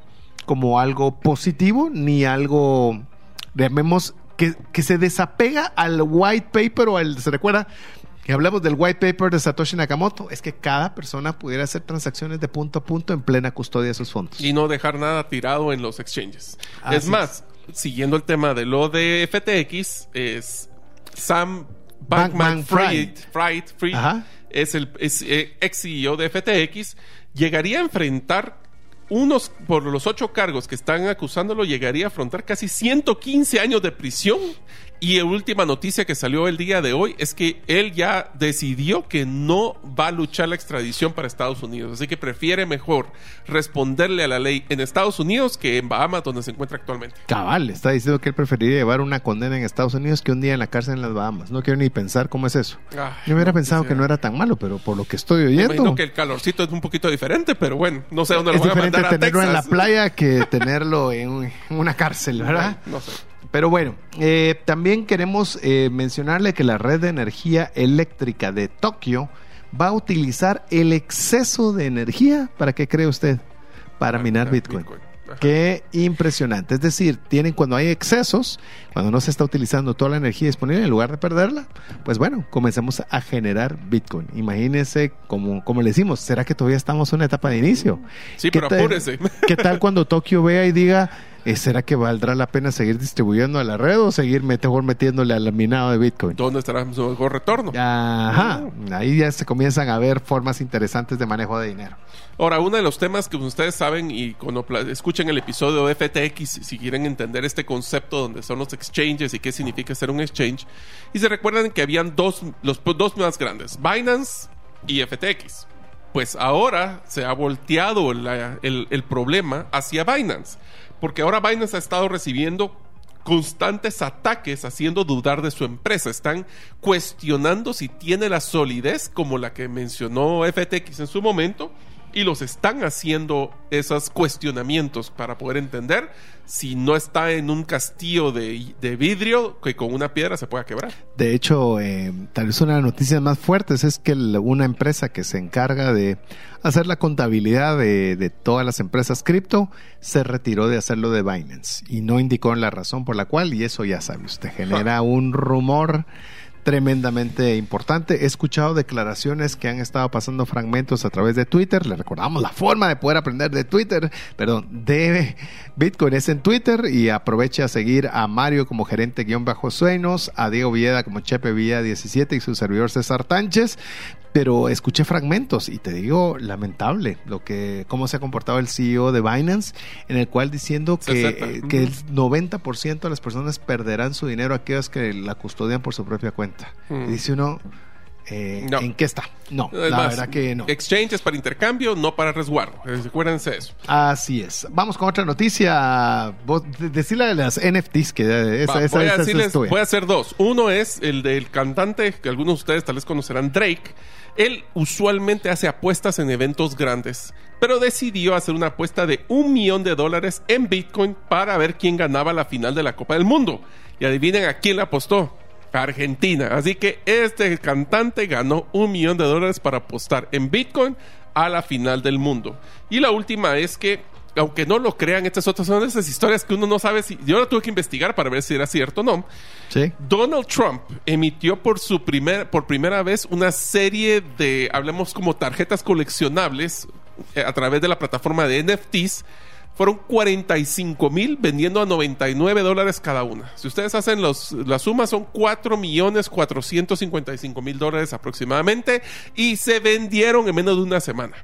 como algo positivo ni algo, llamemos, que, que se desapega al white paper o al, ¿se recuerda? Que hablamos del white paper de Satoshi Nakamoto, es que cada persona pudiera hacer transacciones de punto a punto en plena custodia de sus fondos. y no dejar nada tirado en los exchanges. Así es más, siguiendo el tema de lo de FTX, es Sam Bankman Fried, Fried, Fried, Ajá. es el es, eh, ex CEO de FTX, llegaría a enfrentar unos, por los ocho cargos que están acusándolo, llegaría a afrontar casi 115 años de prisión. Y la última noticia que salió el día de hoy es que él ya decidió que no va a luchar la extradición para Estados Unidos. Así que prefiere mejor responderle a la ley en Estados Unidos que en Bahamas, donde se encuentra actualmente. Cabal, está diciendo que él preferiría llevar una condena en Estados Unidos que un día en la cárcel en las Bahamas. No quiero ni pensar cómo es eso. Ay, Yo hubiera no pensado quisiera. que no era tan malo, pero por lo que estoy Me oyendo, imagino que el calorcito es un poquito diferente, pero bueno, no sé dónde lo es van a diferente mandar a tenerlo en la playa que tenerlo en una cárcel, ¿verdad? No sé. Pero bueno, eh, también queremos eh, mencionarle que la red de energía eléctrica de Tokio va a utilizar el exceso de energía. ¿Para qué cree usted? Para minar Bitcoin. Ajá. Qué impresionante. Es decir, tienen cuando hay excesos, cuando no se está utilizando toda la energía disponible, en lugar de perderla, pues bueno, comencemos a generar Bitcoin. Imagínense, como, como le decimos, ¿será que todavía estamos en una etapa de inicio? Sí, ¿Qué pero tal- apúrese. ¿Qué tal cuando Tokio vea y diga, ¿será que valdrá la pena seguir distribuyendo a la red o seguir mejor metiéndole al minado de Bitcoin? ¿Dónde estará su mejor retorno? Ajá, ahí ya se comienzan a ver formas interesantes de manejo de dinero. Ahora, uno de los temas que ustedes saben y cuando escuchen el episodio de FTX, si quieren entender este concepto donde son los exchanges y qué significa ser un exchange, y se recuerdan que habían dos, los dos más grandes, Binance y FTX. Pues ahora se ha volteado la- el, el problema hacia Binance, porque ahora Binance ha estado recibiendo constantes ataques haciendo dudar de su empresa. Están cuestionando si tiene la solidez como la que mencionó FTX en su momento y los están haciendo esos cuestionamientos para poder entender si no está en un castillo de, de vidrio que con una piedra se pueda quebrar. De hecho, eh, tal vez una de las noticias más fuertes es que el- una empresa que se encarga de hacer la contabilidad de, de todas las empresas cripto se retiró de hacerlo de Binance y no indicó la razón por la cual y eso ya sabe usted genera un rumor tremendamente importante. He escuchado declaraciones que han estado pasando fragmentos a través de Twitter. Le recordamos la forma de poder aprender de Twitter, perdón, de Bitcoin es en Twitter y aproveche a seguir a Mario como gerente guion bajo sueños, a Diego Villeda como Chepe Villa 17 y su servidor César Tánchez. Pero escuché fragmentos y te digo, lamentable lo que cómo se ha comportado el CEO de Binance, en el cual diciendo que, 60. eh, que el 90% de las personas perderán su dinero aquellos que la custodian por su propia cuenta. Mm. Y dice uno, eh, No. en qué está. No, la verdad que no. Exchange es para intercambio, no para resguardo. Eh, Recuérdense eso. Así es. Vamos con otra noticia. Vos, de- decirle de las NFTs que eh, esa, Va, esa, voy, a esa decirles- voy a hacer dos. Uno es el del cantante que algunos de ustedes tal vez conocerán, Drake. Él usualmente hace apuestas en eventos grandes, pero decidió hacer una apuesta de un millón de dólares en Bitcoin para ver quién ganaba la final de la Copa del Mundo. Y adivinen a quién le apostó. Argentina. Así que este cantante ganó un millón de dólares para apostar en Bitcoin a la final del mundo. Y la última es que aunque no lo crean, estas otras son esas historias que uno no sabe si. Yo la tuve que investigar para ver si era cierto o no. Sí. Donald Trump emitió por su primer, por primera vez una serie de, hablemos como tarjetas coleccionables eh, a través de la plataforma de NFTs. Fueron 45 mil vendiendo a 99 dólares cada una. Si ustedes hacen los, la suma, son 4 millones 455 mil dólares aproximadamente y se vendieron en menos de una semana.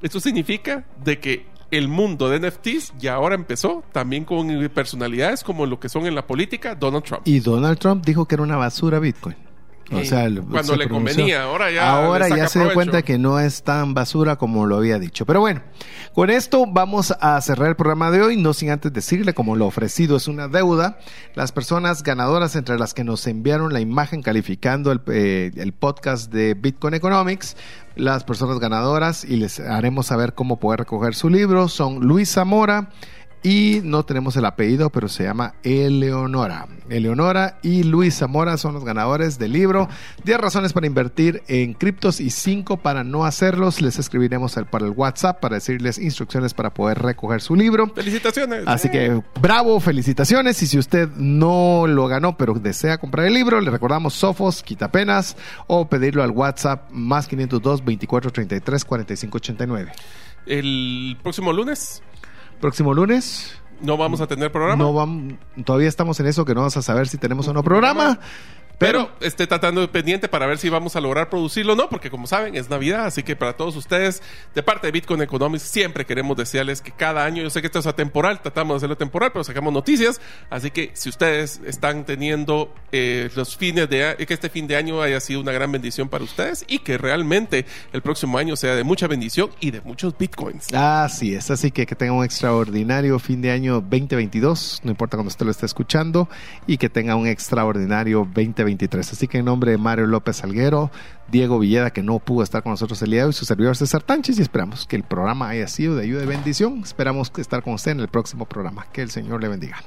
Esto significa de que el mundo de NFTs ya ahora empezó también con personalidades como lo que son en la política Donald Trump. Y Donald Trump dijo que era una basura Bitcoin. O sea, cuando se le pronunció. convenía, ahora ya Ahora ya se dio cuenta que no es tan basura como lo había dicho. Pero bueno, con esto vamos a cerrar el programa de hoy, no sin antes decirle, como lo ofrecido es una deuda, las personas ganadoras entre las que nos enviaron la imagen calificando el, eh, el podcast de Bitcoin Economics, las personas ganadoras, y les haremos saber cómo poder recoger su libro, son Luis Zamora, y no tenemos el apellido, pero se llama Eleonora. Eleonora y Luis Zamora son los ganadores del libro. 10 razones para invertir en criptos y 5 para no hacerlos. Les escribiremos para el WhatsApp para decirles instrucciones para poder recoger su libro. Felicitaciones. Así que bravo, felicitaciones. Y si usted no lo ganó, pero desea comprar el libro, le recordamos Sofos, Quitapenas o pedirlo al WhatsApp más 502 24 33 45 89. El próximo lunes Próximo lunes. no vamos a tener programa. No vamos, todavía estamos en eso que no vamos a saber si tenemos o no programa. Pero esté tratando de pendiente para ver si vamos a lograr producirlo o no, porque como saben es Navidad, así que para todos ustedes, de parte de Bitcoin Economics, siempre queremos desearles que cada año, yo sé que esto es atemporal, tratamos de hacerlo temporal, pero sacamos noticias, así que si ustedes están teniendo eh, los fines de a- que este fin de año haya sido una gran bendición para ustedes y que realmente el próximo año sea de mucha bendición y de muchos Bitcoins. Así es, así que que tenga un extraordinario fin de año 2022, no importa cuando usted lo esté escuchando, y que tenga un extraordinario 2023. Así que en nombre de Mario López Salguero, Diego Villeda, que no pudo estar con nosotros el día de hoy, su servidor César Tánchez, y esperamos que el programa haya sido de ayuda y bendición. Esperamos estar con usted en el próximo programa. Que el Señor le bendiga.